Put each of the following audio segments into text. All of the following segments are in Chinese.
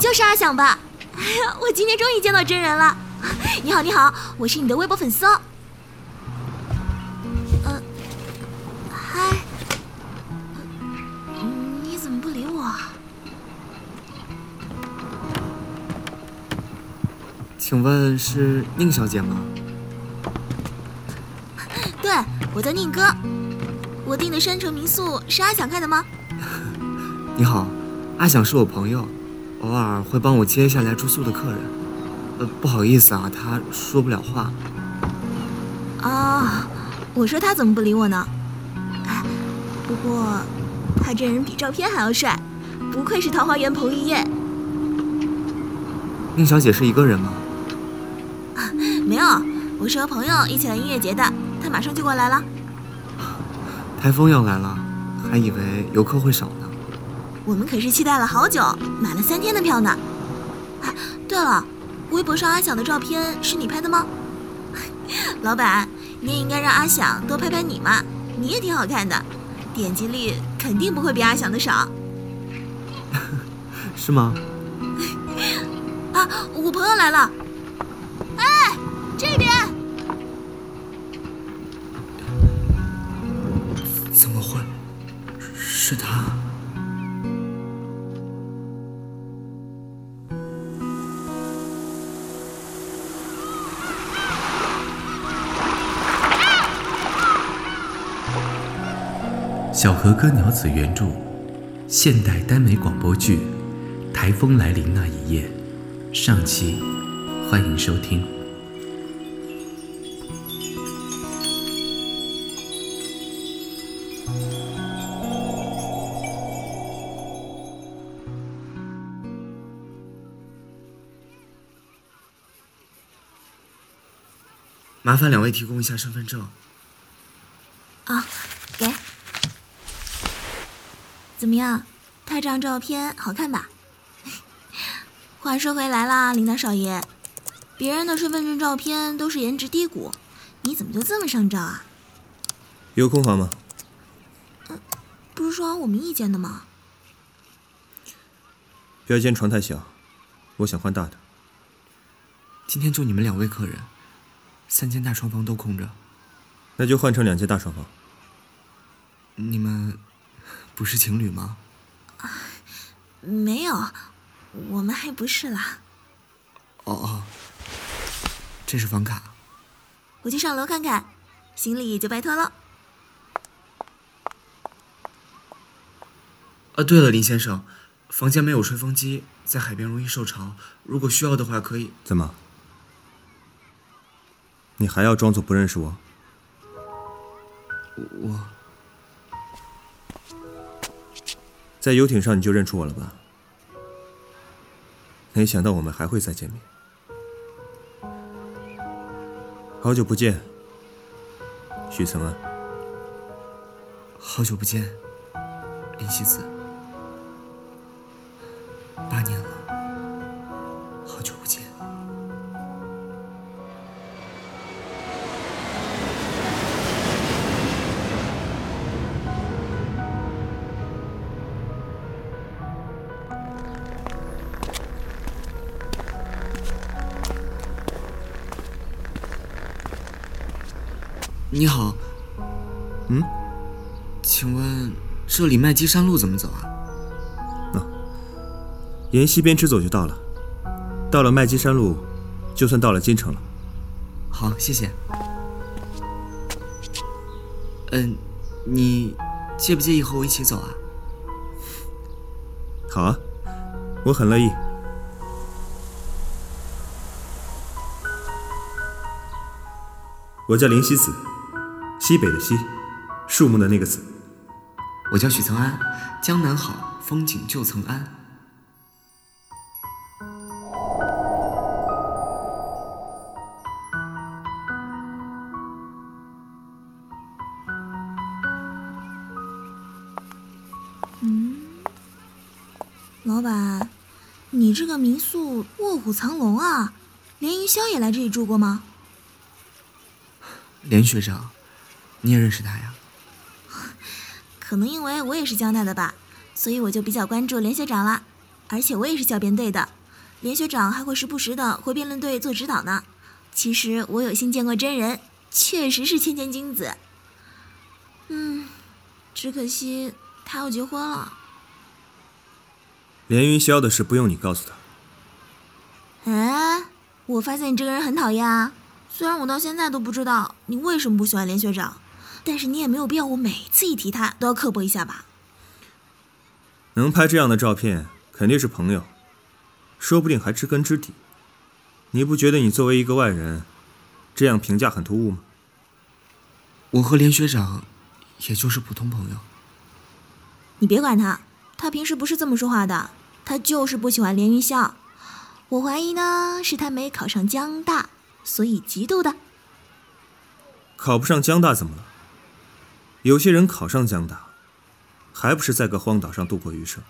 就是阿想吧？哎呀，我今天终于见到真人了！你好，你好，我是你的微博粉丝哦。呃，嗨，你怎么不理我？请问是宁小姐吗？对，我叫宁哥。我订的山城民宿是阿想开的吗？你好，阿想是我朋友，偶尔会帮我接下来住宿的客人。呃，不好意思啊，他说不了话。啊，我说他怎么不理我呢？哎，不过他这人比照片还要帅，不愧是桃花源彭于晏。宁小姐是一个人吗？没有，我是和朋友一起来音乐节的，他马上就过来了。台风要来了，还以为游客会少呢。我们可是期待了好久，买了三天的票呢。啊，对了，微博上阿想的照片是你拍的吗？老板，你也应该让阿想多拍拍你嘛，你也挺好看的，点击率肯定不会比阿想的少。是吗？啊，我朋友来了。哎，这边。怎么会？是他？小河歌鸟子原著，现代耽美广播剧《台风来临那一夜》上期，欢迎收听。麻烦两位提供一下身份证。啊，给。怎么样，拍这张照片好看吧？话说回来啦，林大少爷，别人的身份证照片都是颜值低谷，你怎么就这么上照啊？有空房吗？嗯，不是说好我们一间的吗？标间床太小，我想换大的。今天就你们两位客人，三间大床房都空着。那就换成两间大床房。你们不是情侣吗？啊，没有，我们还不是啦。哦哦，这是房卡。我去上楼看看，行李就拜托了。啊，对了，林先生，房间没有吹风机，在海边容易受潮，如果需要的话可以。怎么？你还要装作不认识我？我在游艇上你就认出我了吧？没想到我们还会再见面。好久不见，许岑安。好久不见，林希子。麦积山路怎么走啊？啊，沿西边直走就到了。到了麦积山路，就算到了京城了。好，谢谢。嗯，你介不介意和我一起走啊？好啊，我很乐意。我叫林西子，西北的西，树木的那个子。我叫许曾安，江南好，风景旧曾谙。嗯，老板，你这个民宿卧虎藏龙啊，连云霄也来这里住过吗？连学长，你也认识他呀？可能因为我也是江大的吧，所以我就比较关注连学长啦。而且我也是校编队的，连学长还会时不时的回辩论队做指导呢。其实我有幸见过真人，确实是谦谦君子。嗯，只可惜他要结婚了。连云霄的事不用你告诉他。哎，我发现你这个人很讨厌啊！虽然我到现在都不知道你为什么不喜欢连学长，但是你也没有必要我每次一提他都要刻薄一下吧？能拍这样的照片，肯定是朋友，说不定还知根知底。你不觉得你作为一个外人，这样评价很突兀吗？我和连学长，也就是普通朋友。你别管他，他平时不是这么说话的，他就是不喜欢连云霄。我怀疑呢，是他没考上江大，所以嫉妒的。考不上江大怎么了？有些人考上江大，还不是在个荒岛上度过余生？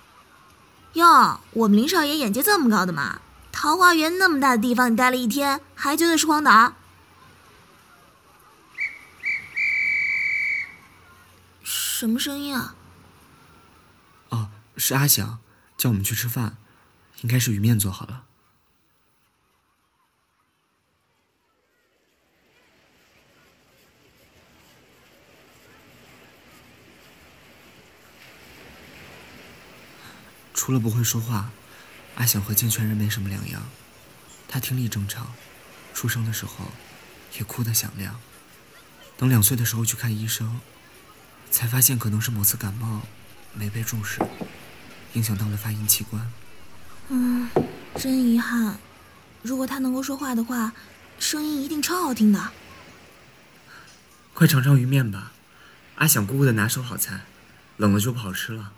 哟，我们林少爷眼界这么高的吗？桃花源那么大的地方，你待了一天，还觉得是荒岛？什么声音啊？哦，是阿翔叫我们去吃饭，应该是鱼面做好了。除了不会说话。阿想和健全人没什么两样，他听力正常，出生的时候也哭得响亮。等两岁的时候去看医生，才发现可能是某次感冒没被重视，影响到了发音器官。嗯，真遗憾。如果他能够说话的话，声音一定超好听的。快尝尝鱼面吧，阿想姑姑的拿手好菜，冷了就不好吃了。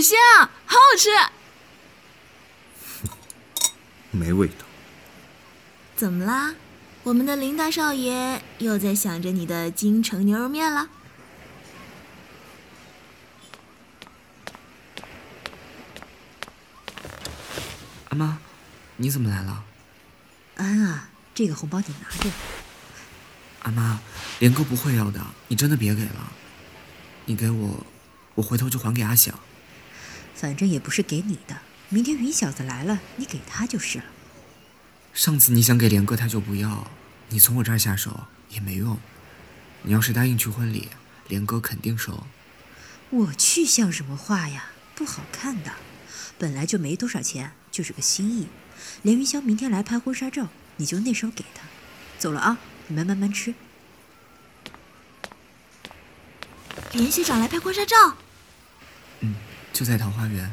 好鲜啊，好好吃。没味道。怎么啦？我们的林大少爷又在想着你的京城牛肉面了？阿妈，你怎么来了？安啊，这个红包你拿着。阿妈，连哥不会要的，你真的别给了。你给我，我回头就还给阿想。反正也不是给你的，明天云小子来了，你给他就是了。上次你想给连哥，他就不要，你从我这儿下手也没用。你要是答应去婚礼，连哥肯定收。我去像什么话呀？不好看的，本来就没多少钱，就是个心意。连云霄明天来拍婚纱照，你就那时候给他。走了啊，你们慢慢吃。连学长来拍婚纱照。就在桃花源，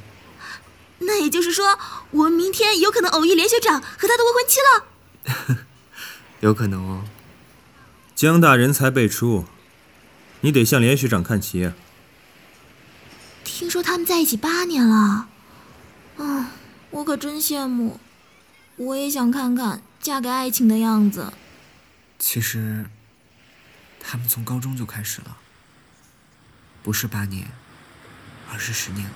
那也就是说，我们明天有可能偶遇连学长和他的未婚妻了。有可能哦。江大人才辈出，你得向连学长看齐。听说他们在一起八年了，啊，我可真羡慕，我也想看看嫁给爱情的样子。其实，他们从高中就开始了，不是八年。二是十年了。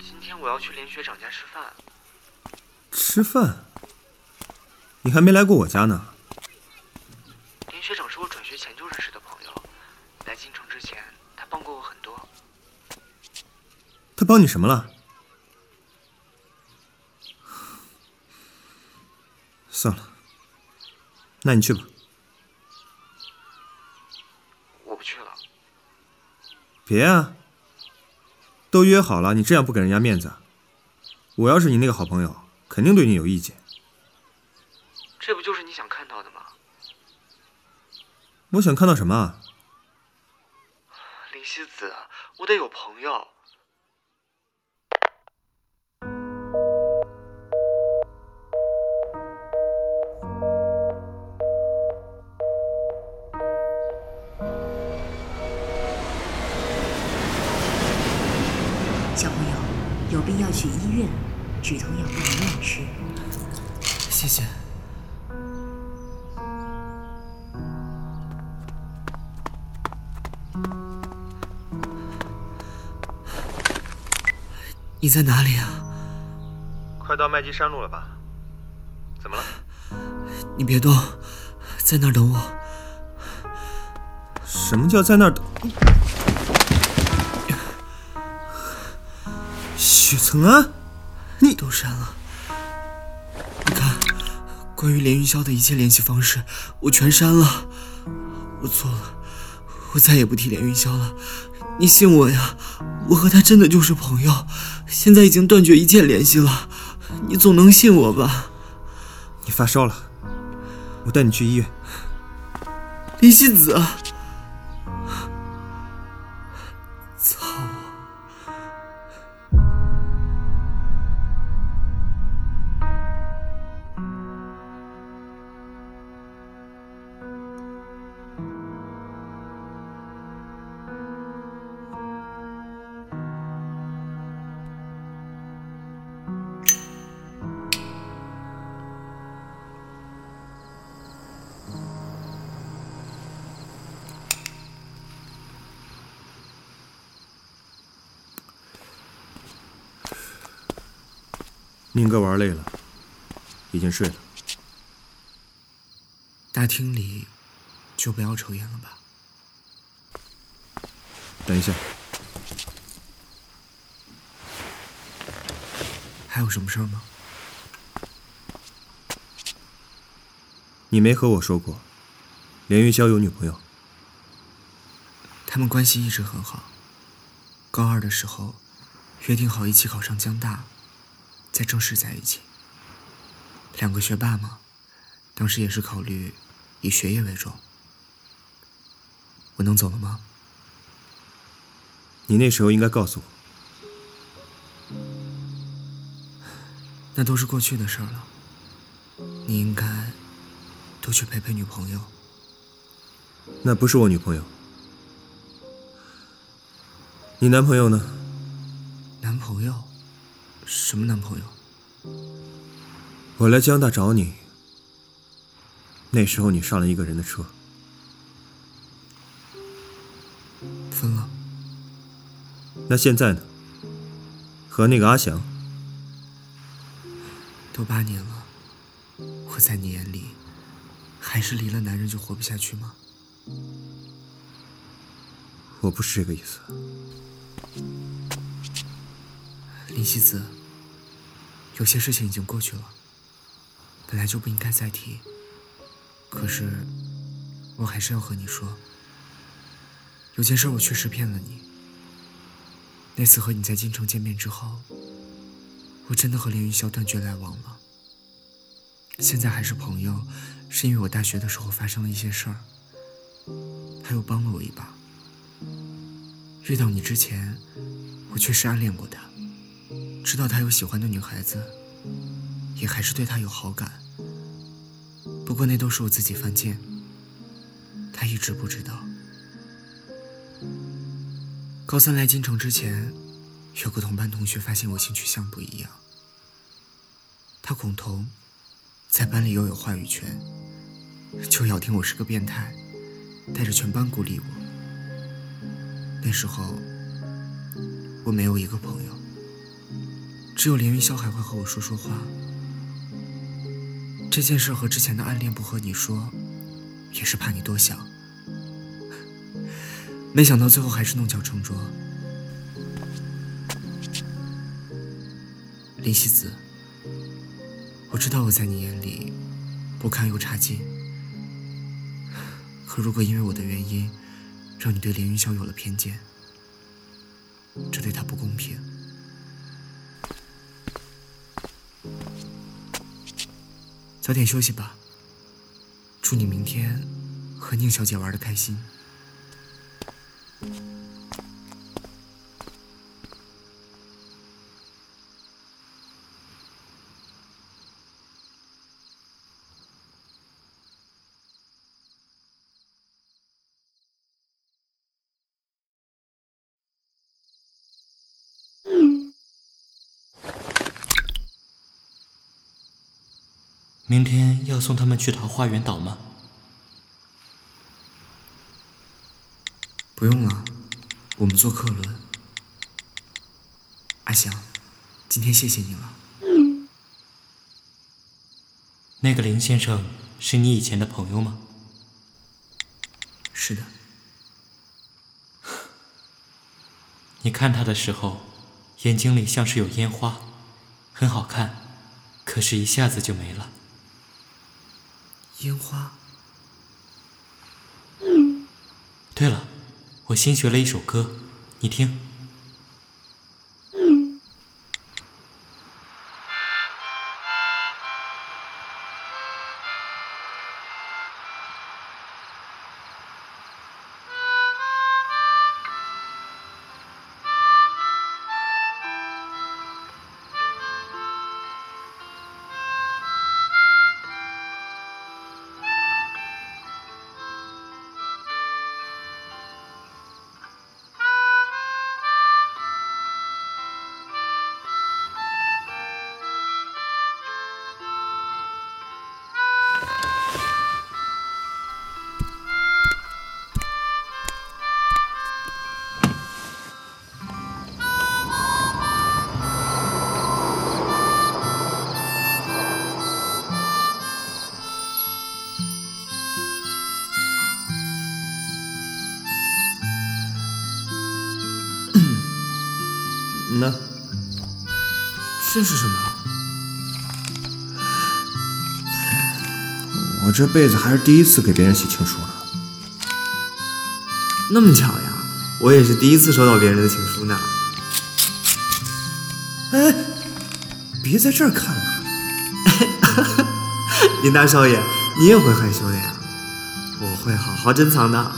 今天我要去林学长家吃饭。吃饭？你还没来过我家呢。连学长是我转学前就认识的朋友。来京城之前，他帮过我很多。他帮你什么了？算了，那你去吧。我不去了。别啊！都约好了，你这样不给人家面子。我要是你那个好朋友，肯定对你有意见。这不就是你想看到的吗？我想看到什么？林西子，我得有朋友。小朋友，有病要去医院，止痛药不能乱吃。谢谢。你在哪里啊？快到麦积山路了吧？怎么了？你别动，在那儿等我。什么叫在那儿等？许曾安，你都删了。你看，关于连云霄的一切联系方式，我全删了。我错了，我再也不提连云霄了。你信我呀，我和他真的就是朋友，现在已经断绝一切联系了。你总能信我吧？你发烧了，我带你去医院。林希子。哥玩累了，已经睡了。大厅里就不要抽烟了吧？等一下，还有什么事儿吗？你没和我说过，连云霄有女朋友。他们关系一直很好。高二的时候，约定好一起考上江大。再正式在一起，两个学霸嘛，当时也是考虑以学业为重。我能走了吗？你那时候应该告诉我。那都是过去的事儿了。你应该多去陪陪女朋友。那不是我女朋友。你男朋友呢？男朋友。什么男朋友？我来江大找你，那时候你上了一个人的车，分了。那现在呢？和那个阿翔？都八年了，我在你眼里，还是离了男人就活不下去吗？我不是这个意思。林希子，有些事情已经过去了，本来就不应该再提。可是，我还是要和你说，有件事我确实骗了你。那次和你在京城见面之后，我真的和连云霄断绝来往了。现在还是朋友，是因为我大学的时候发生了一些事儿，他又帮了我一把。遇到你之前，我确实暗恋过他。知道他有喜欢的女孩子，也还是对他有好感。不过那都是我自己犯贱，他一直不知道。高三来京城之前，有个同班同学发现我性取向不一样。他恐同，在班里又有话语权，就咬定我是个变态，带着全班孤立我。那时候，我没有一个朋友。只有连云霄还会和我说说话。这件事和之前的暗恋不和你说，也是怕你多想。没想到最后还是弄巧成拙。林希子，我知道我在你眼里不堪又差劲。可如果因为我的原因，让你对连云霄有了偏见，这对他不公平。早点休息吧。祝你明天和宁小姐玩的开心。明天要送他们去桃花源岛吗？不用了，我们坐客轮。阿翔，今天谢谢你了。那个林先生是你以前的朋友吗？是的，你看他的时候，眼睛里像是有烟花，很好看，可是一下子就没了。烟花。对了，我新学了一首歌，你听。呢？这是什么？我这辈子还是第一次给别人写情书呢。那么巧呀，我也是第一次收到别人的情书呢。哎，别在这儿看了。林大少爷，你也会害羞的呀？我会好好珍藏的。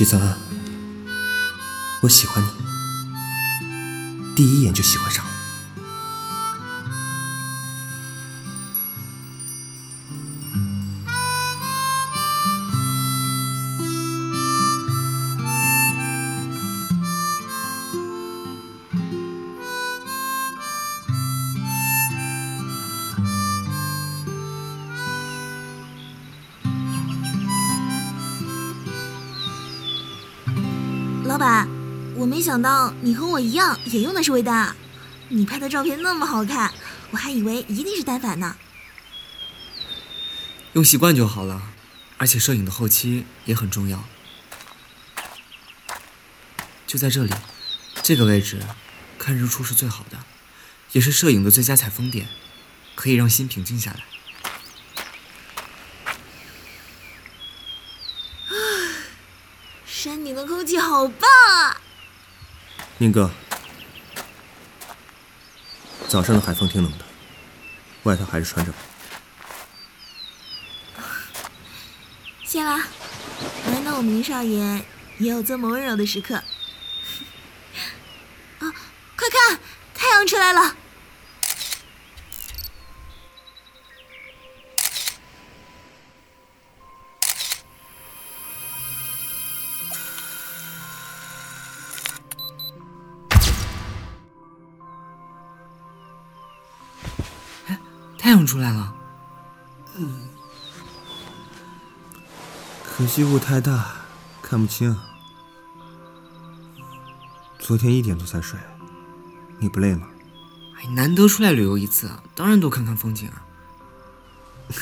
许岑，我喜欢你，第一眼就喜欢上了。你和我一样也用的是微单啊！你拍的照片那么好看，我还以为一定是单反呢。用习惯就好了，而且摄影的后期也很重要。就在这里，这个位置，看日出是最好的，也是摄影的最佳采风点，可以让心平静下来。山顶的空气好棒啊！宁哥，早上的海风挺冷的，外套还是穿着吧。谢了。难道我们林少爷也有这么温柔的时刻？啊，快看，太阳出来了！可惜雾太大，看不清。昨天一点多才睡，你不累吗？哎，难得出来旅游一次，当然多看看风景啊。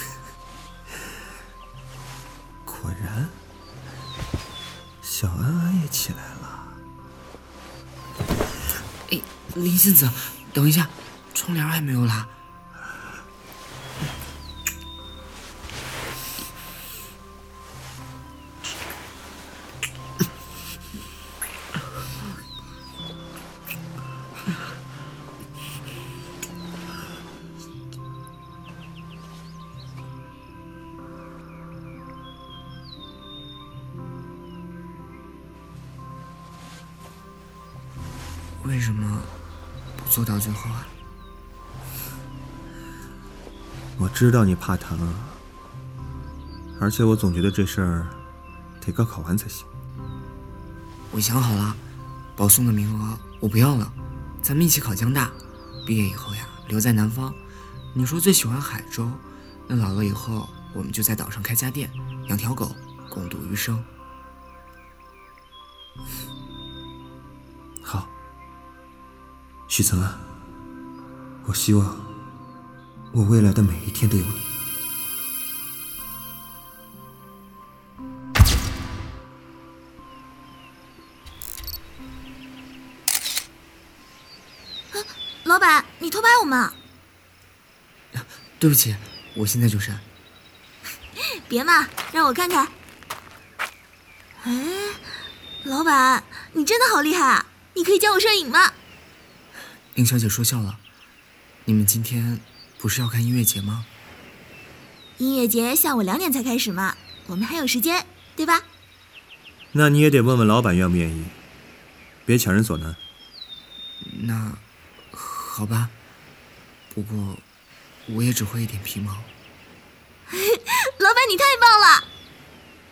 果然，小安安也起来了。哎，林仙子，等一下，窗帘还没有拉。到最后啊？我知道你怕疼，而且我总觉得这事儿得高考完才行。我想好了，保送的名额我不要了，咱们一起考江大。毕业以后呀，留在南方。你说最喜欢海州，那老了以后，我们就在岛上开家店，养条狗，共度余生。好，许岑安，我希望我未来的每一天都有你。老板，你偷拍我们？对不起，我现在就删。别嘛，让我看看。哎，老板，你真的好厉害啊！你可以教我摄影吗？林小姐说笑了，你们今天不是要看音乐节吗？音乐节下午两点才开始嘛，我们还有时间，对吧？那你也得问问老板愿不愿意，别强人所难。那好吧，不过我也只会一点皮毛。老板，你太棒了！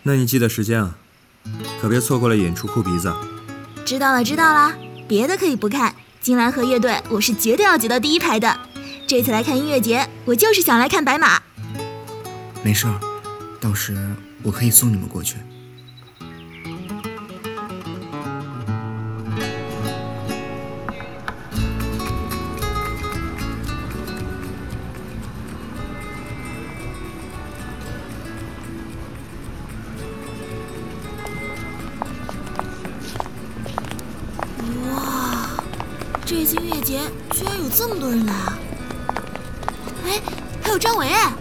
那你记得时间啊，可别错过了演出哭鼻子。知道了，知道了。别的可以不看，金兰和乐队我是绝对要挤到第一排的。这次来看音乐节，我就是想来看白马。没事儿，到时我可以送你们过去。次音乐节居然有这么多人来啊！哎，还有张伟哎！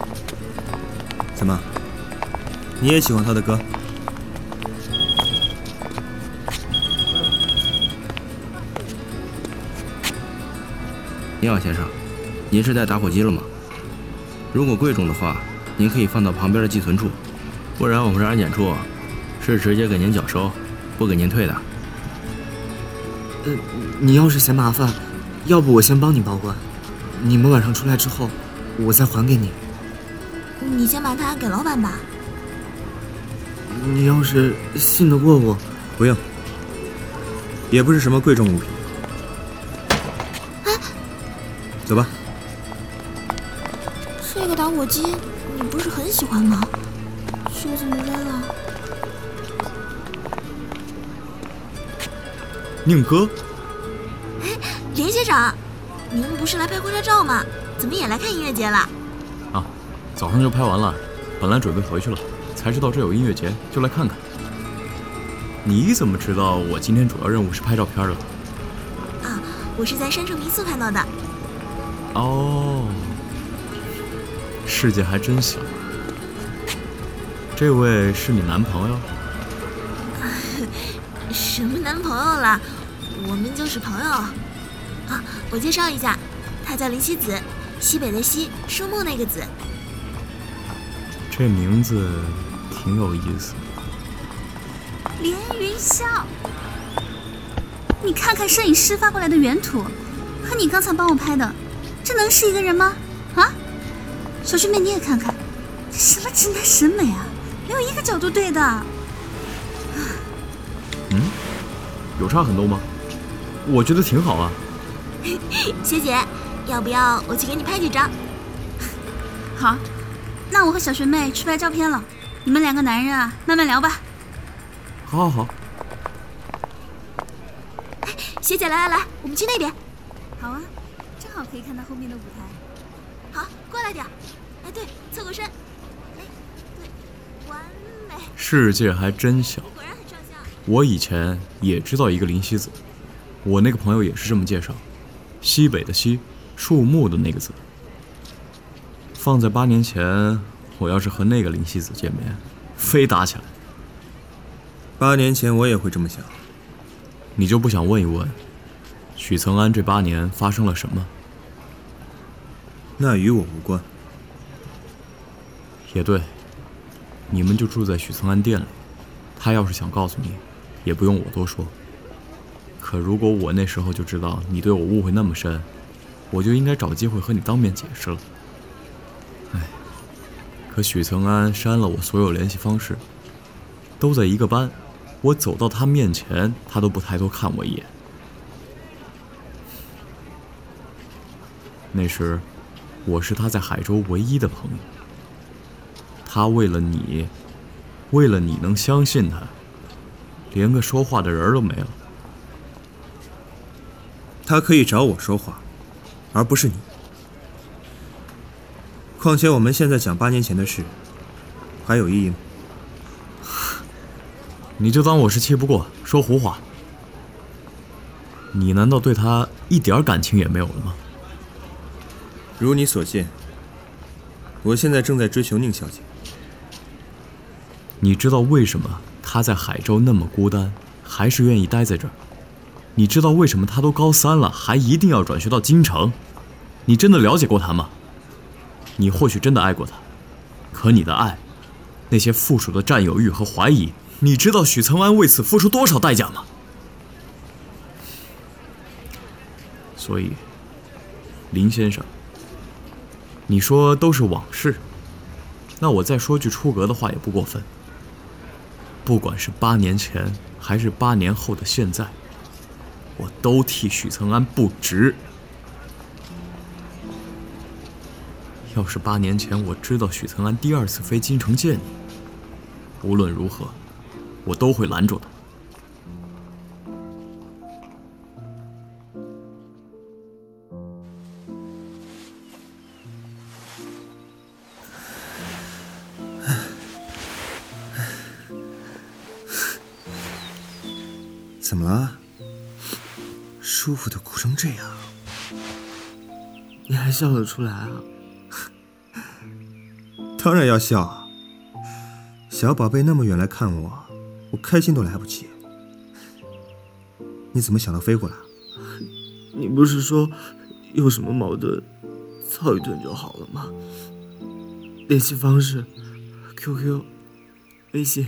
怎么，你也喜欢他的歌？你好，先生，您是带打火机了吗？如果贵重的话，您可以放到旁边的寄存处，不然我们这安检处是直接给您缴收，不给您退的。呃，你要是嫌麻烦，要不我先帮你保管，你们晚上出来之后，我再还给你。你先把它给老板吧。你要是信得过我，不用，也不是什么贵重物品。哎走吧。这个打火机你不是很喜欢吗？宁哥，哎连学长，您不是来拍婚纱照吗？怎么也来看音乐节了？啊，早上就拍完了，本来准备回去了，才知道这有音乐节，就来看看。你怎么知道我今天主要任务是拍照片的？啊，我是在山城民宿看到的。哦，世界还真小。这位是你男朋友？什么男朋友啦？就是朋友。啊，我介绍一下，他叫林西子，西北的西，树木那个子。这名字挺有意思。连云霄，你看看摄影师发过来的原图，和你刚才帮我拍的，这能是一个人吗？啊，小师妹你也看看，这什么直男审美啊，没有一个角度对的。嗯，有差很多吗？我觉得挺好啊。学姐，要不要我去给你拍几张？好，那我和小学妹去拍照片了，你们两个男人啊，慢慢聊吧。好，好，好。学姐，来来来，我们去那边。好啊，正好可以看到后面的舞台。好，过来点。哎，对，侧过身。哎，对，完美。世界还真小。果然很上相。我以前也知道一个林夕子，我那个朋友也是这么介绍，西北的西，树木的那个字。放在八年前，我要是和那个林夕子见面，非打起来。八年前我也会这么想。你就不想问一问，许曾安这八年发生了什么？那与我无关。也对，你们就住在许曾安店里，他要是想告诉你，也不用我多说。可如果我那时候就知道你对我误会那么深，我就应该找机会和你当面解释了。哎，可许曾安删了我所有联系方式，都在一个班，我走到他面前，他都不抬头看我一眼。那时，我是他在海州唯一的朋友。他为了你，为了你能相信他，连个说话的人都没了。他可以找我说话，而不是你。况且我们现在讲八年前的事，还有意义吗？你就当我是气不过，说胡话。你难道对他一点感情也没有了吗？如你所见，我现在正在追求宁小姐。你知道为什么他在海州那么孤单，还是愿意待在这儿？你知道为什么他都高三了，还一定要转学到京城？你真的了解过他吗？你或许真的爱过他，可你的爱，那些附属的占有欲和怀疑，你知道许岑安为此付出多少代价吗？所以，林先生，你说都是往事，那我再说句出格的话也不过分。不管是八年前还是八年后的现在，我都替许曾安不值。要是八年前我知道许曾安第二次飞京城见你，无论如何，我都会拦住他。怎么了？舒服的哭成这样，你还笑得出来啊？当然要笑啊！小宝贝那么远来看我，我开心都来不及。你怎么想到飞过来？你不是说有什么矛盾，操一顿就好了吗？联系方式、QQ、微信，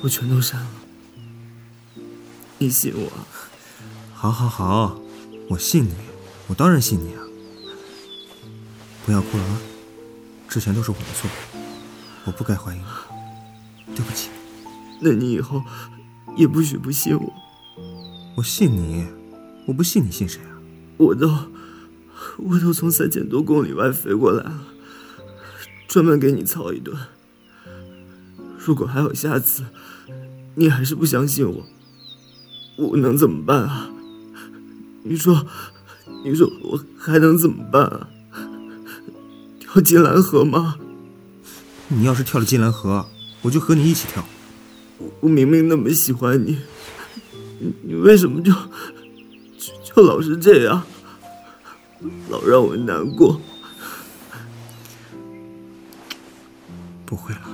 我全都删了。你信我？好，好，好，我信你，我当然信你啊！不要哭了啊！之前都是我的错，我不该怀疑你，对不起。那你以后也不许不信我。我信你，我不信你信谁啊？我都，我都从三千多公里外飞过来了，专门给你操一顿。如果还有下次，你还是不相信我，我能怎么办啊？你说，你说我还能怎么办啊？跳金兰河吗？你要是跳了金兰河，我就和你一起跳。我我明明那么喜欢你，你你为什么就就就老是这样，老让我难过？不会了，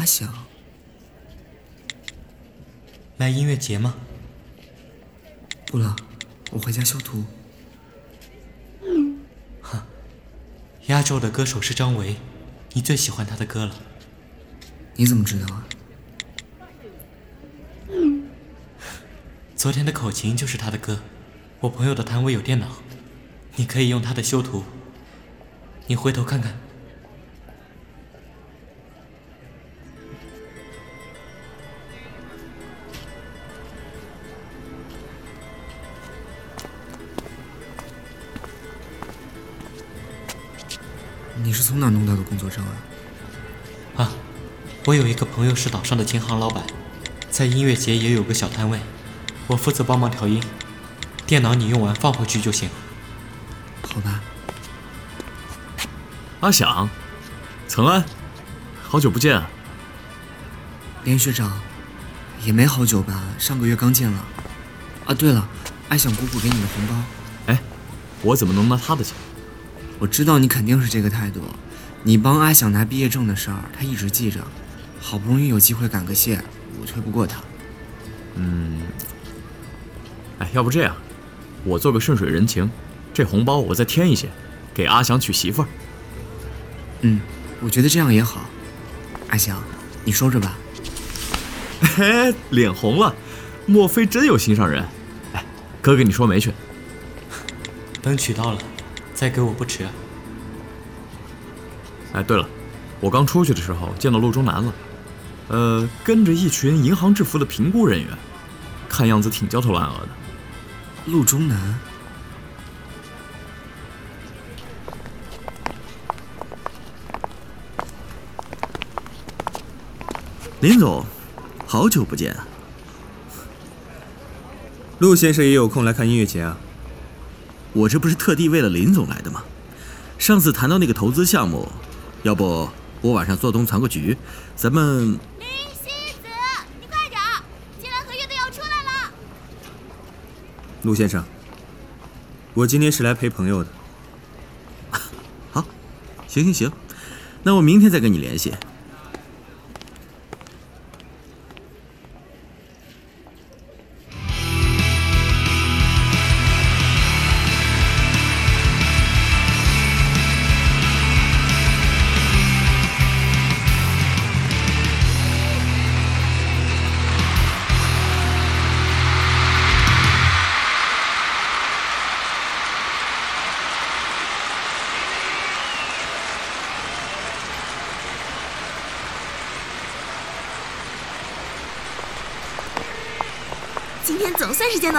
阿翔，来音乐节吗？不了，我回家修图。压轴的歌手是张维，你最喜欢他的歌了。你怎么知道啊？昨天的口琴就是他的歌。我朋友的摊位有电脑，你可以用他的修图。你回头看看。从哪弄到的工作证啊？啊，我有一个朋友是岛上的琴行老板，在音乐节也有个小摊位，我负责帮忙调音，电脑你用完放回去就行。好吧。阿响，曾安，好久不见啊！连学长，也没好久吧？上个月刚见了。啊，对了，阿响姑姑给你的红包。哎，我怎么能拿她的钱？我知道你肯定是这个态度。你帮阿想拿毕业证的事儿，他一直记着。好不容易有机会感个谢，我推不过他。嗯。哎，要不这样，我做个顺水人情，这红包我再添一些，给阿响娶媳妇儿。嗯，我觉得这样也好。阿翔，你收着吧。嘿，脸红了，莫非真有心上人？哎，哥给你说媒去。等娶到了，再给我不迟。哎，对了，我刚出去的时候见到陆中南了，呃，跟着一群银行制服的评估人员，看样子挺焦头烂额的。陆中南，林总，好久不见啊！陆先生也有空来看音乐节啊？我这不是特地为了林总来的吗？上次谈到那个投资项目，要不我晚上做东藏个局，咱们……林西子，你快点儿，金兰和乐队要出来了。陆先生，我今天是来陪朋友的。好，行行行，那我明天再跟你联系。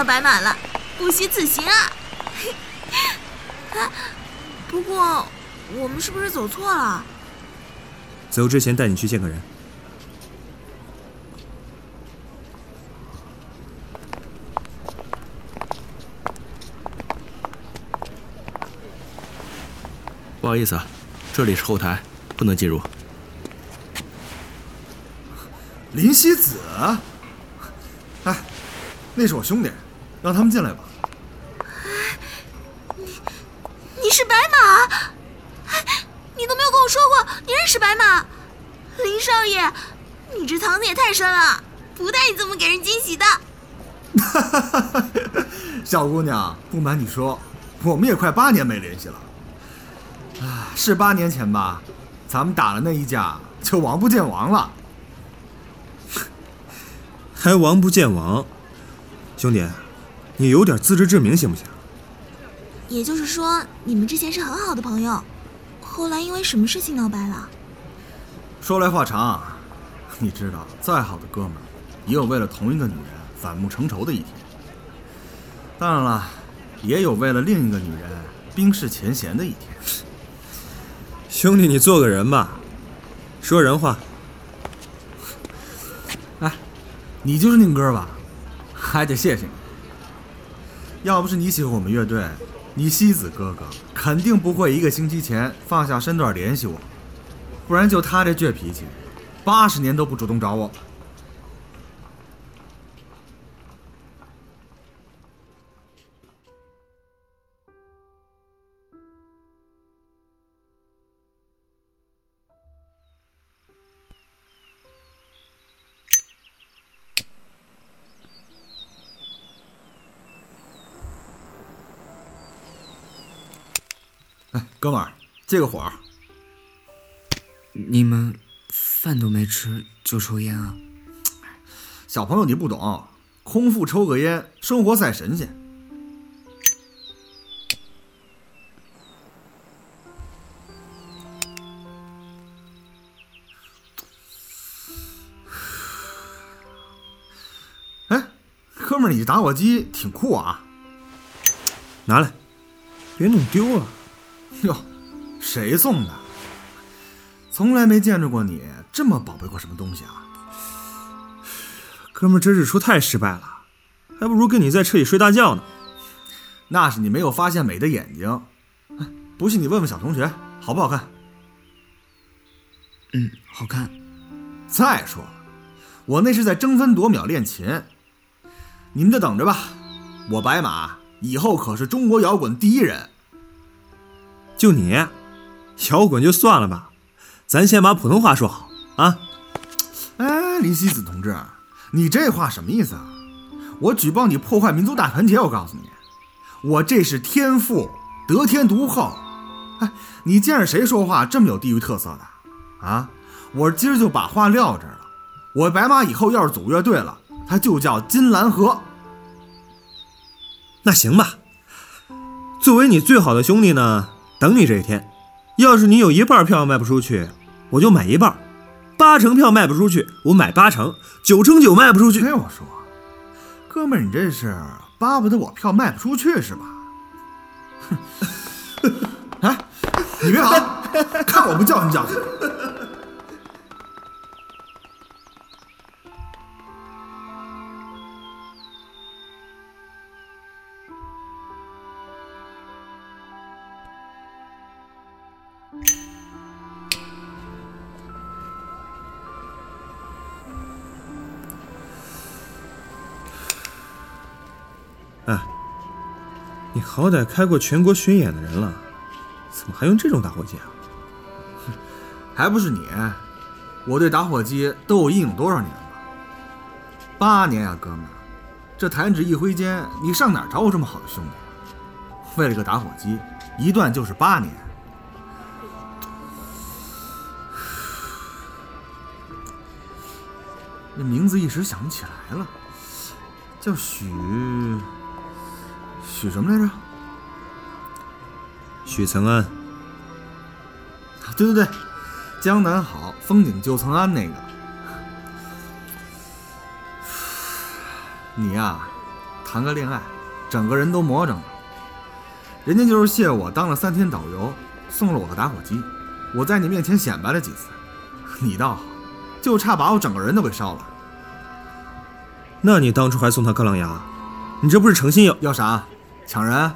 到白马了，不虚此行啊！啊，不过我们是不是走错了？走之前带你去见个人。不好意思啊，这里是后台，不能进入。林希子，哎，那是我兄弟，让他们进来吧。你你是白马？哎，你都没有跟我说过你认识白马，林少爷，你这藏的也太深了，不带你这么给人惊喜的。哈哈哈哈小姑娘，不瞒你说，我们也快八年没联系了。啊，是八年前吧？咱们打了那一架，就王不见王了。还王不见王，兄弟，你有点自知之明行不行？也就是说，你们之前是很好的朋友，后来因为什么事情闹掰了？说来话长，你知道，再好的哥们儿，也有为了同一个女人反目成仇的一天。当然了，也有为了另一个女人冰释前嫌的一天。兄弟，你做个人吧，说人话。哎，你就是宁哥吧？还得谢谢你。要不是你喜欢我们乐队，你西子哥哥肯定不会一个星期前放下身段联系我，不然就他这倔脾气，八十年都不主动找我。哥们儿，借个火。你们饭都没吃就抽烟啊？小朋友你不懂，空腹抽个烟，生活赛神仙。哎，哥们儿，你这打火机挺酷啊！拿来，别弄丢了。哟，谁送的？从来没见着过你这么宝贝过什么东西啊！哥们儿，这日出太失败了，还不如跟你在车里睡大觉呢。那是你没有发现美的眼睛。不信你问问小同学，好不好看？嗯，好看。再说了，我那是在争分夺秒练琴。你们就等着吧，我白马以后可是中国摇滚第一人。就你，摇滚就算了吧，咱先把普通话说好啊！哎，林希子同志，你这话什么意思啊？我举报你破坏民族大团结！我告诉你，我这是天赋，得天独厚。哎，你见着谁说话这么有地域特色的？啊，我今儿就把话撂这儿了。我白马以后要是组乐队了，它就叫金兰河。那行吧，作为你最好的兄弟呢，等你这一天。要是你有一半票卖不出去，我就买一半；八成票卖不出去，我买八成；九成九卖不出去。听我说，哥们，你这是巴不得我票卖不出去是吧？哼！哎，你别跑，看我不教训教训你好歹开过全国巡演的人了，怎么还用这种打火机啊？哼，还不是你！我对打火机都有阴影多少年了？八年呀，哥们！这弹指一挥间，你上哪找我这么好的兄弟？为了个打火机，一断就是八年。这名字一时想不起来了，叫许。许什么来着？许曾安。对对对，江南好，风景旧曾谙那个。你呀，谈个恋爱，整个人都魔怔了。人家就是谢我当了三天导游，送了我个打火机，我在你面前显摆了几次。你倒好，就差把我整个人都给烧了。那你当初还送他颗狼牙，你这不是诚心要要啥？抢人？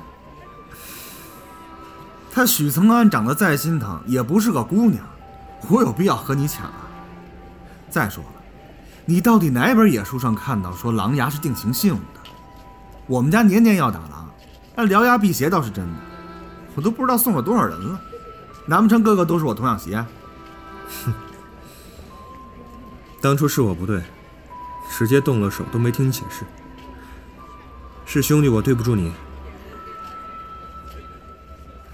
他许曾安长得再心疼，也不是个姑娘，我有必要和你抢啊？再说了，你到底哪本野书上看到说狼牙是定情信物的？我们家年年要打狼，那獠牙辟邪倒是真的，我都不知道送了多少人了，难不成个个都是我童养媳？哼，当初是我不对，直接动了手都没听你解释，是兄弟我对不住你。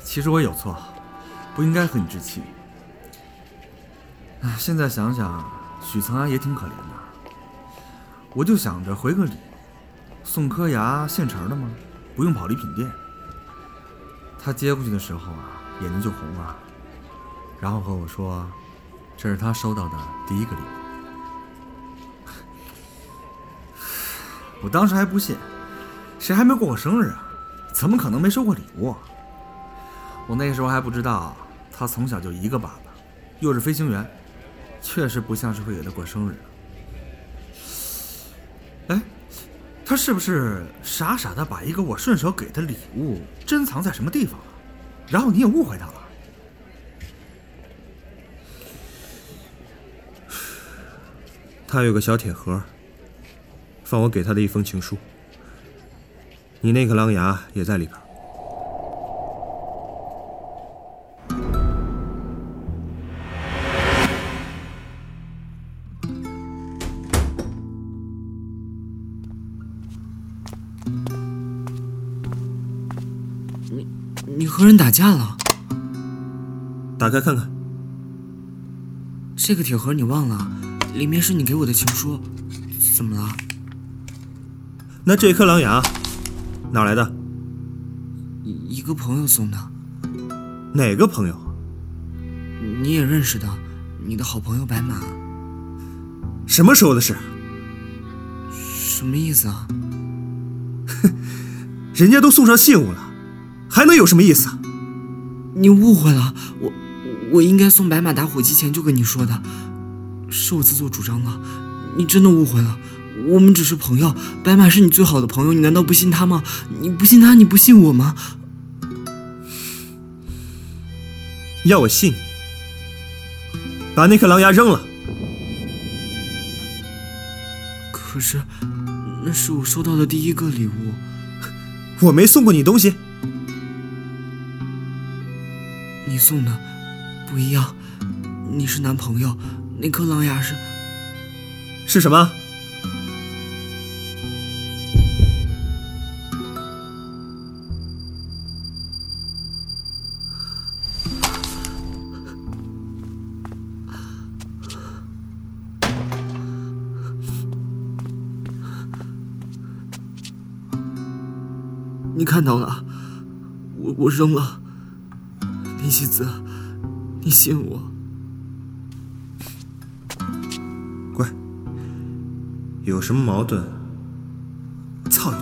其实我有错，不应该和你置气。唉，现在想想，许曾安也挺可怜的。我就想着回个礼，送颗牙现成的吗？不用跑礼品店。他接过去的时候啊，眼睛就红了，然后和我说，这是他收到的第一个礼物。我当时还不信，谁还没过过生日啊？怎么可能没收过礼物？我那时候还不知道，他从小就一个爸爸，又是飞行员，确实不像是会给他过生日。哎，他是不是傻傻的把一个我顺手给的礼物珍藏在什么地方了？然后你也误会他了？他有个小铁盒，放我给他的一封情书，你那颗狼牙也在里边。你你和人打架了，打开看看。这个铁盒你忘了，里面是你给我的情书，怎么了？那这颗狼牙哪来的？一个朋友送的。哪个朋友？你也认识的，你的好朋友白马。什么时候的事？什么意思啊？哼，人家都送上信物了。还能有什么意思？你误会了，我我应该送白马打火机前就跟你说的，是我自作主张了。你真的误会了，我们只是朋友，白马是你最好的朋友，你难道不信他吗？你不信他，你不信我吗？要我信你，把那颗狼牙扔了。可是，那是我收到的第一个礼物，我没送过你东西。你送的不一样，你是男朋友，那颗狼牙是是什么？看到了，我我扔了。林希子，你信我。乖，有什么矛盾，操你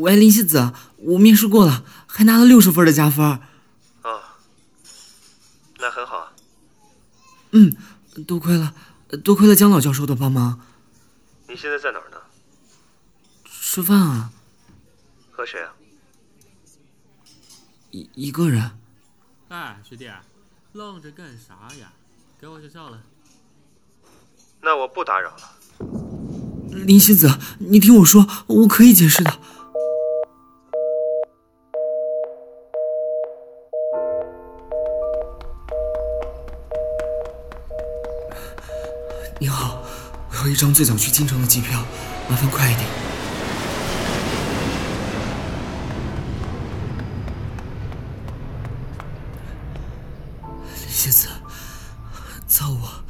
喂，林希子，我面试过了，还拿了六十分的加分。哦，那很好啊。嗯，多亏了，多亏了姜老教授的帮忙。你现在在哪儿呢？吃饭啊。和谁啊？一一个人。哎，学弟，愣着干啥呀？给我学校了。那我不打扰了。林希子，你听我说，我可以解释的。你好，我要一张最早去京城的机票，麻烦快一点。林希子，操我！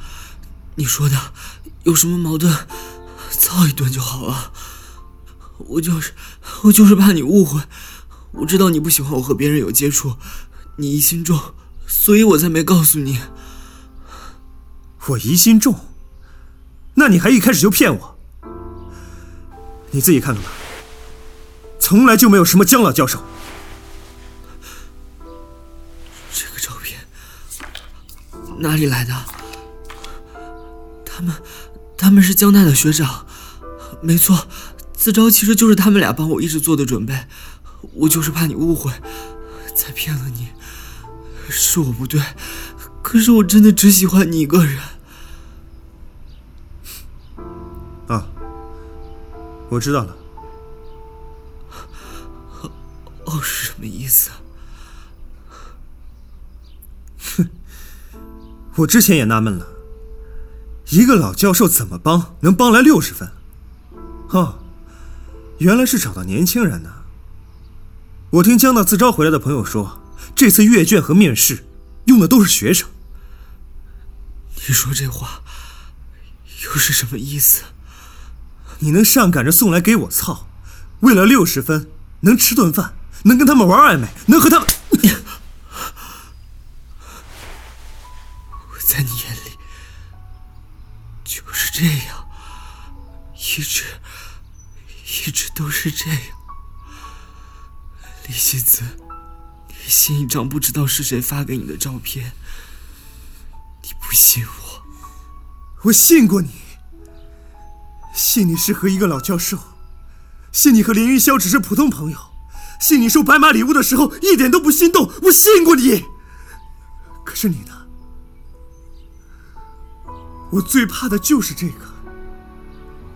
你说的有什么矛盾，操一顿就好了。我就是我就是怕你误会，我知道你不喜欢我和别人有接触，你疑心重，所以我才没告诉你。我疑心重？那你还一开始就骗我？你自己看看吧，从来就没有什么姜老教授。这个照片哪里来的？他们，他们是江大的学长，没错，自招其实就是他们俩帮我一直做的准备。我就是怕你误会，才骗了你。是我不对，可是我真的只喜欢你一个人。我知道了。哦，是什么意思？哼，我之前也纳闷了，一个老教授怎么帮能帮来六十分？哦，原来是找到年轻人呢。我听江大自招回来的朋友说，这次阅卷和面试用的都是学生。你说这话又是什么意思？你能上赶着送来给我操，为了六十分能吃顿饭，能跟他们玩暧昧，能和他们……我在你眼里就是这样，一直一直都是这样。李希子，你信一张不知道是谁发给你的照片，你不信我？我信过你。信你是和一个老教授，信你和连云霄只是普通朋友，信你收白马礼物的时候一点都不心动，我信过你。可是你呢？我最怕的就是这个。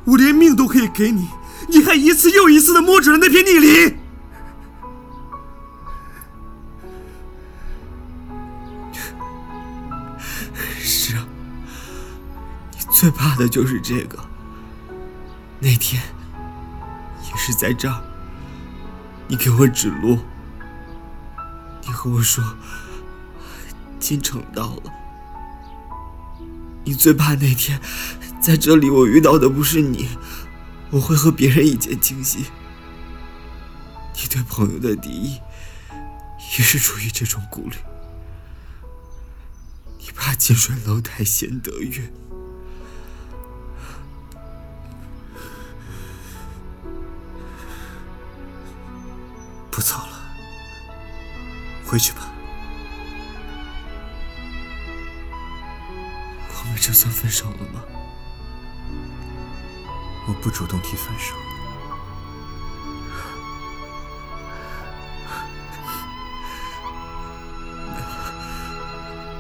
我连命都可以给你，你还一次又一次的摸准了那片逆鳞。是啊，你最怕的就是这个。那天也是在这儿，你给我指路，你和我说京城到了。你最怕那天在这里我遇到的不是你，我会和别人一见倾心。你对朋友的敌意也是出于这种顾虑，你怕近水楼台先得月。回去吧。我们这算分手了吗？我不主动提分手。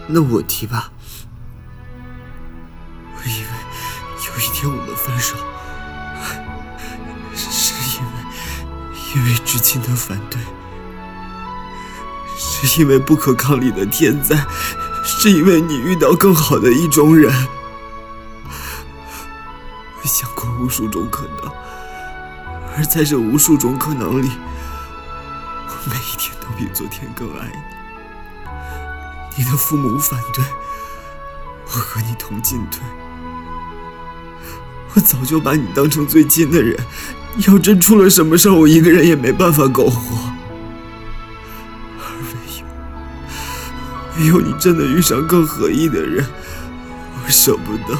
那我提吧。我以为有一天我们分手，是因为因为至亲的反对，是因为不可抗力的天灾，是因为你遇到更好的意中人。我想过无数种可能，而在这无数种可能里，我每一天都比昨天更爱你。你的父母反对，我和你同进退。我早就把你当成最亲的人，要真出了什么事儿，我一个人也没办法苟活。没，有你真的遇上更合意的人，我舍不得，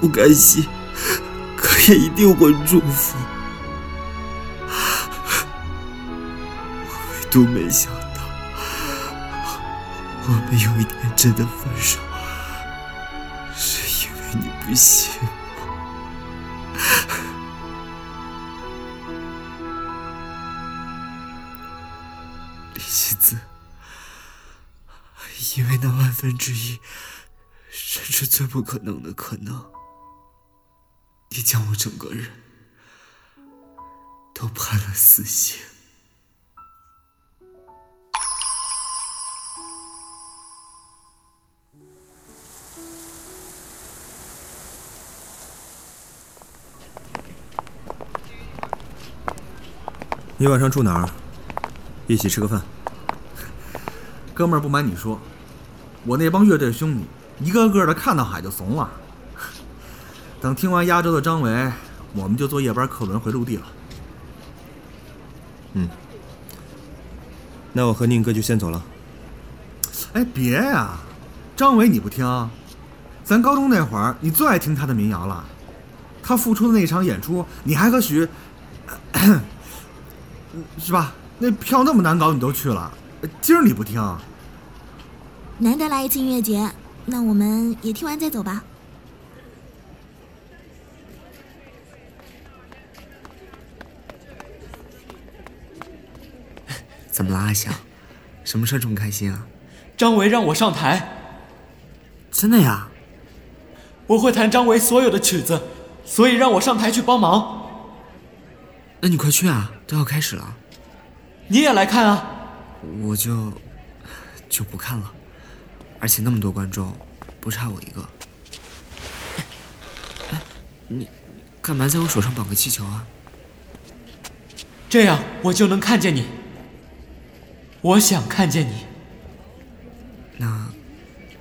不甘心，可也一定会祝福。我唯独没想到，我们有一天真的分手，是因为你不信。因为那万分之一，甚至最不可能的可能，你将我整个人都判了死刑。你晚上住哪儿？一起吃个饭。哥们儿，不瞒你说，我那帮乐队兄弟一个个的看到海就怂了。等听完压轴的张伟，我们就坐夜班客轮回陆地了。嗯，那我和宁哥就先走了。哎，别呀，张伟你不听？咱高中那会儿，你最爱听他的民谣了。他复出的那场演出，你还和许，是吧？那票那么难搞，你都去了，今儿你不听？难得来一次音乐节，那我们也听完再走吧。怎么了，阿翔？什么事这么开心啊？张维让我上台，真的呀？我会弹张维所有的曲子，所以让我上台去帮忙。那你快去啊，都要开始了。你也来看啊？我就就不看了，而且那么多观众，不差我一个。哎，你干嘛在我手上绑个气球啊？这样我就能看见你。我想看见你。那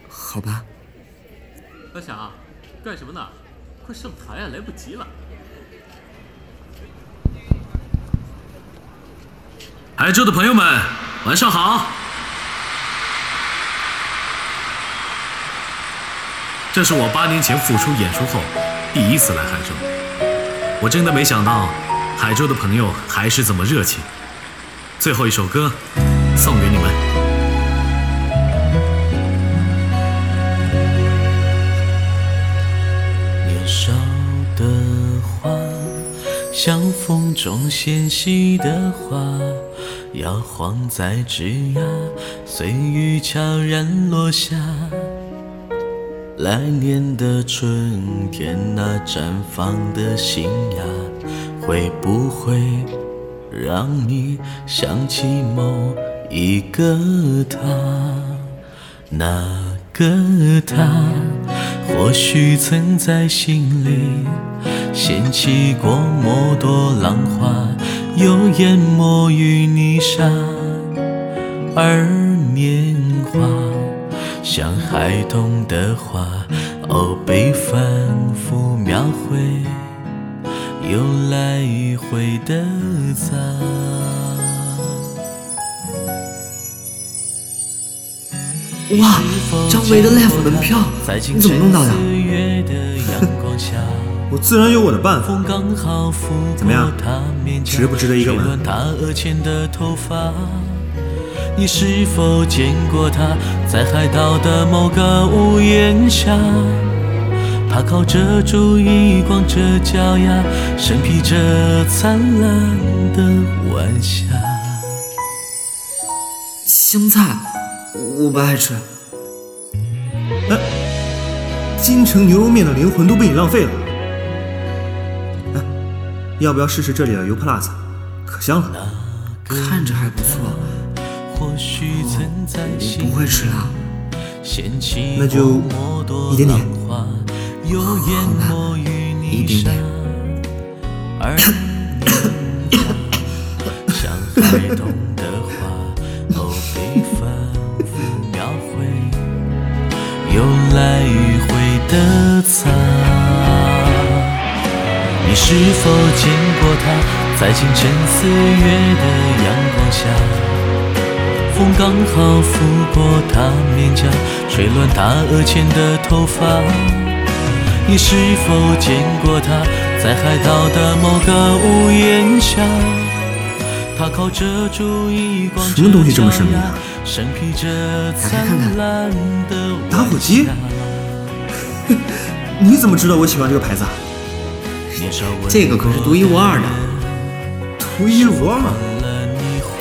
好吧。阿翔，干什么呢？快上台啊，来不及了。台州的朋友们，晚上好！这是我八年前复出演出后第一次来海州，我真的没想到海州的朋友还是这么热情。最后一首歌送给你们。年少的花，像风中纤细的花，摇晃在枝桠，随雨悄然落下。来年的春天，那绽放的新芽，会不会让你想起某一个他？那个他，或许曾在心里掀起过某朵浪花，又淹没于泥沙。而年华像孩童的花，哦，被反复描绘，又来迂回的擦。哇，张维的 live 门票，你怎么弄到的？我自然有我的办法。怎么样，值不值得一个吻？你是否见过他，在海岛的某个屋檐下？他靠着竹椅，光着脚丫，身披着灿烂的晚霞。香菜，我不爱吃。哎，京城牛肉面的灵魂都被你浪费了。哎，要不要试试这里的油泼辣子？可香了。看着还不错。或许曾在我不会吃辣。掀起那就默多一点点浪花，又淹没于泥沙。而你呀，像孩童的花，后被反复描绘，有来无回的擦。你是否见过他，在清晨四月的阳光下？风刚好拂过她面颊，吹乱她额前的头发。你是否见过她，在海岛的某个屋檐下？她靠着烛一光什么东西这么神秘啊身披着灿烂的打火机？你怎么知道我喜欢这个牌子啊？这个可是独一无二的，独一无二。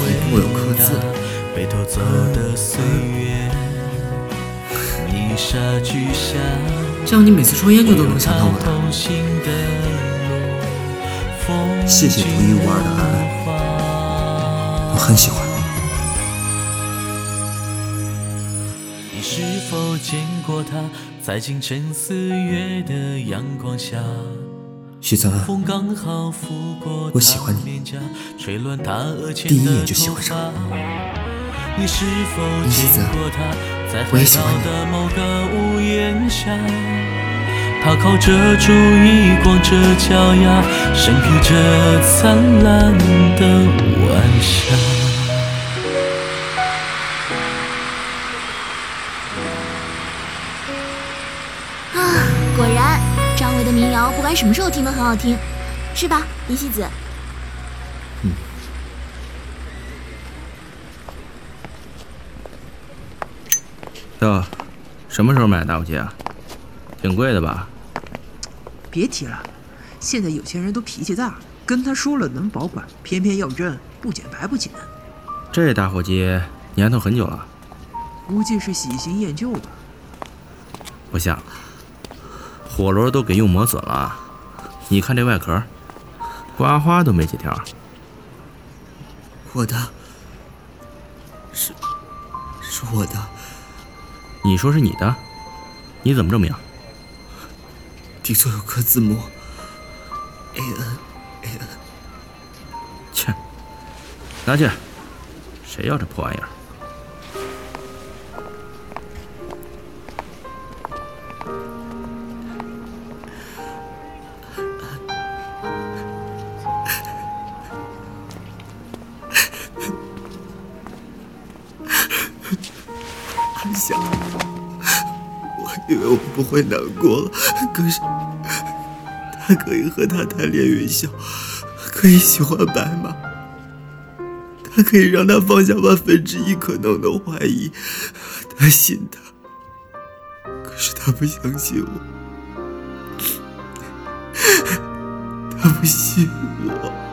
底部有刻字。走的岁月，泥沙俱下。这样你每次抽烟就都能想到我的。谢谢独一无二的安安，我很喜欢。你是否见过他，在清晨四月的阳光下？许曾安，风刚好拂过我喜欢你第一的眼就喜欢上你是否林希子见过他，在海我也喜欢你岛的某个屋檐下？他靠着烛一光着脚丫，身披着灿烂的晚霞。啊，果然，张伟的民谣不管什么时候听都很好听，是吧，林希子？哟，什么时候买的打火机啊？挺贵的吧？别提了，现在有钱人都脾气大，跟他说了能保管，偏偏要扔，不捡白不捡。这打火机年头很久了，估计是喜新厌旧吧。不像，火轮都给用磨损了。你看这外壳，刮花都没几条。我的，是，是我的。你说是你的？你怎么证明？底座有颗字母，A N A N。切，拿去。谁要这破玩意儿？不会难过了，可是他可以和他谈恋云霄，可以喜欢白马，他可以让他放下万分之一可能的怀疑，他信他，可是他不相信我，他不信我。